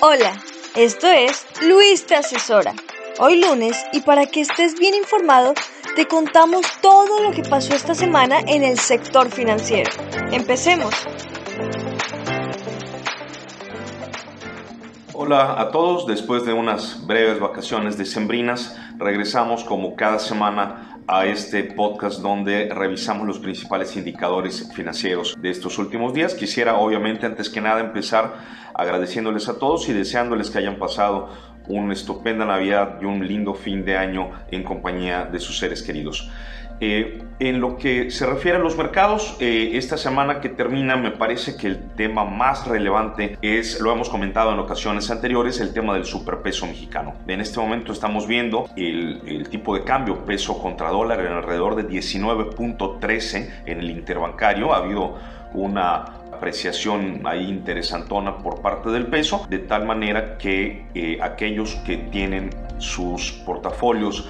Hola, esto es Luis te asesora. Hoy lunes y para que estés bien informado, te contamos todo lo que pasó esta semana en el sector financiero. Empecemos. Hola a todos, después de unas breves vacaciones decembrinas, regresamos como cada semana a este podcast donde revisamos los principales indicadores financieros de estos últimos días. Quisiera obviamente antes que nada empezar agradeciéndoles a todos y deseándoles que hayan pasado una estupenda Navidad y un lindo fin de año en compañía de sus seres queridos. Eh, en lo que se refiere a los mercados, eh, esta semana que termina me parece que el tema más relevante es, lo hemos comentado en ocasiones anteriores, el tema del superpeso mexicano. En este momento estamos viendo el, tipo de cambio peso contra dólar en alrededor de 19.13 en el interbancario. Ha habido una apreciación ahí interesantona por parte del peso, de tal manera que eh, aquellos que tienen sus portafolios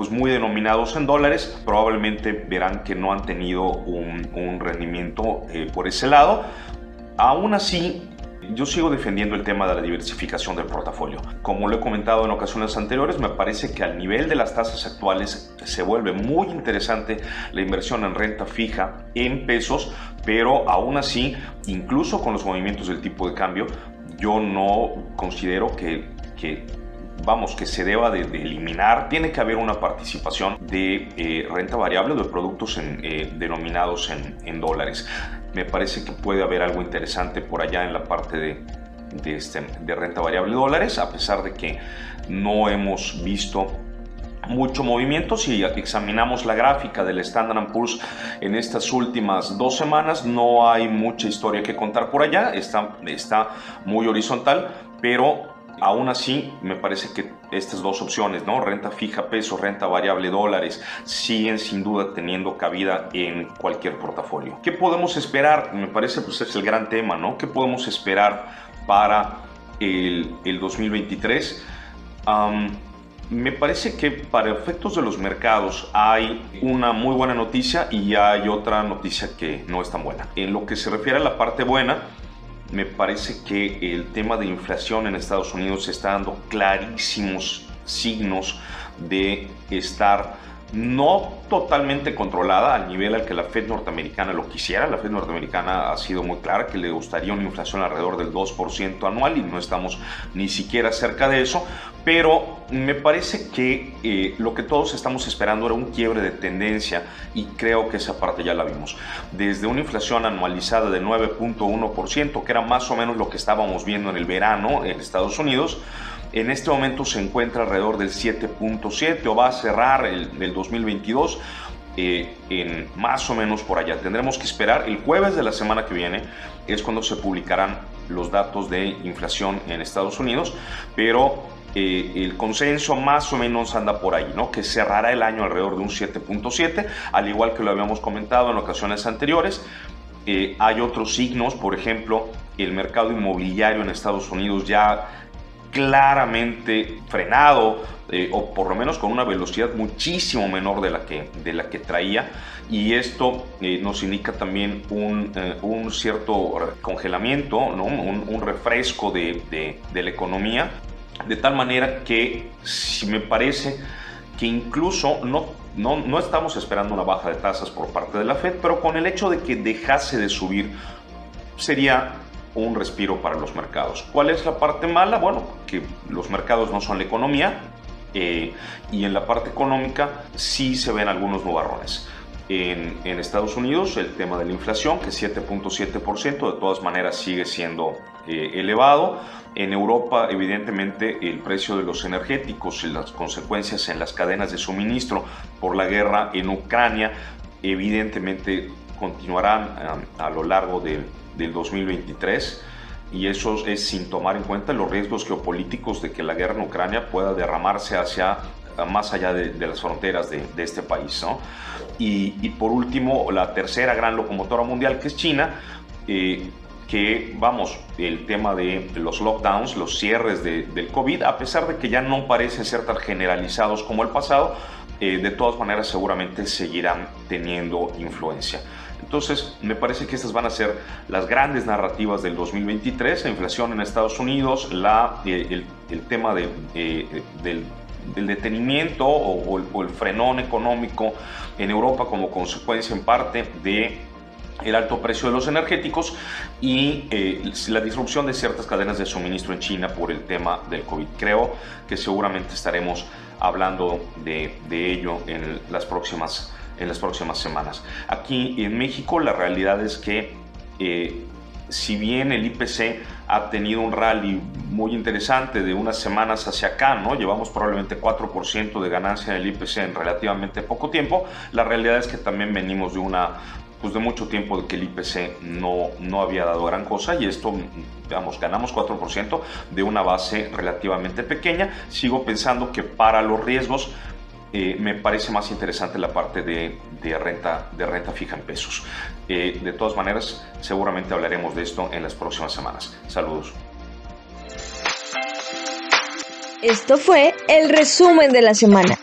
pues muy denominados en dólares, probablemente verán que no han tenido un, rendimiento eh, por ese lado. Aún así, yo sigo defendiendo el tema de la diversificación del portafolio. Como lo he comentado en ocasiones anteriores, me parece que al nivel de las tasas actuales se vuelve muy interesante la inversión en renta fija en pesos, pero aún así, incluso con los movimientos del tipo de cambio, yo no considero que, que vamos, que se deba de, eliminar, tiene que haber una participación de eh, renta variable de productos eh, denominados en, dólares. Me parece que puede haber algo interesante por allá en la parte de, de, este, de renta variable dólares, a pesar de que no hemos visto mucho movimiento. Si examinamos la gráfica del Standard Poor's en estas últimas dos semanas, no hay mucha historia que contar por allá, está, está muy horizontal, pero Aún así, me parece que estas dos opciones, ¿no? renta fija peso, renta variable dólares, siguen sin duda teniendo cabida en cualquier portafolio. ¿Qué podemos esperar? Me parece pues es el gran tema, ¿no? ¿Qué podemos esperar para el, 2023? me parece que para efectos de los mercados hay una muy buena noticia y hay otra noticia que no es tan buena. En lo que se refiere a la parte buena, me parece que el tema de inflación en Estados Unidos está dando clarísimos signos de estar no totalmente controlada al nivel al que la Fed norteamericana lo quisiera. La Fed norteamericana ha sido muy clara que le gustaría una inflación alrededor del 2% anual y no estamos ni siquiera cerca de eso. Pero me parece que eh, lo que todos estamos esperando era un quiebre de tendencia y creo que esa parte ya la vimos. Desde una inflación anualizada de 9.1%, que era más o menos lo que estábamos viendo en el verano en Estados Unidos, en este momento se encuentra alrededor del 7.7 o va a cerrar el, 2022 eh, en más o menos por allá. Tendremos que esperar el jueves de la semana que viene es cuando se publicarán los datos de inflación en Estados Unidos, pero eh, el consenso más o menos anda por ahí, ¿no? Que cerrará el año alrededor de un 7.7, al igual que lo habíamos comentado en ocasiones anteriores. Eh, hay otros signos, por ejemplo, el mercado inmobiliario en Estados Unidos ya claramente frenado eh, o por lo menos con una velocidad muchísimo menor de la que, de la que traía y esto eh, nos indica también un, eh, un cierto congelamiento, ¿no? un, refresco de, de, la economía, de tal manera que si me parece que incluso no, no, no estamos esperando una baja de tasas por parte de la Fed, pero con el hecho de que dejase de subir sería un respiro para los mercados. ¿Cuál es la parte mala? Bueno, que los mercados no son la economía eh, y en la parte económica sí se ven algunos nubarrones. En, Estados Unidos el tema de la inflación, que es 7.7%, de todas maneras sigue siendo eh, elevado. En Europa, evidentemente, el precio de los energéticos y las consecuencias en las cadenas de suministro por la guerra en Ucrania, evidentemente continuarán a, lo largo de, del 2023 y eso es sin tomar en cuenta los riesgos geopolíticos de que la guerra en Ucrania pueda derramarse hacia más allá de, las fronteras de, este país. ¿no? Y, por último, la tercera gran locomotora mundial que es China, eh, que vamos, el tema de los lockdowns, los cierres del COVID, a pesar de que ya no parecen ser tan generalizados como el pasado, eh, de todas maneras seguramente seguirán teniendo influencia. Entonces, me parece que estas van a ser las grandes narrativas del 2023, la inflación en Estados Unidos, la, el, tema de, del del detenimiento o, el, frenón económico en Europa como consecuencia en parte de el alto precio de los energéticos y eh, la disrupción de ciertas cadenas de suministro en China por el tema del COVID. Creo que seguramente estaremos hablando de, ello en las, próximas, en las próximas semanas. Aquí en México la realidad es que eh, si bien el IPC ha tenido un rally muy interesante de unas semanas hacia acá, ¿no? Llevamos probablemente 4% de ganancia en el IPC en relativamente poco tiempo. La realidad es que también venimos de una pues de mucho tiempo de que el IPC no, no había dado gran cosa y esto, digamos, ganamos 4% de una base relativamente pequeña. Sigo pensando que para los riesgos eh, me parece más interesante la parte de, renta, de renta fija en pesos. Eh, de todas maneras, seguramente hablaremos de esto en las próximas semanas. Saludos. Esto fue el resumen de la semana.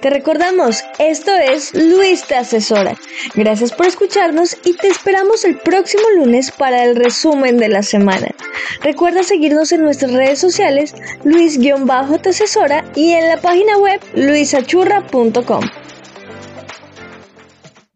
Te recordamos, esto es Luis te asesora. Gracias por escucharnos y te esperamos el próximo lunes para el resumen de la semana. Recuerda seguirnos en nuestras redes sociales, Luis-te asesora y en la página web luisachurra.com.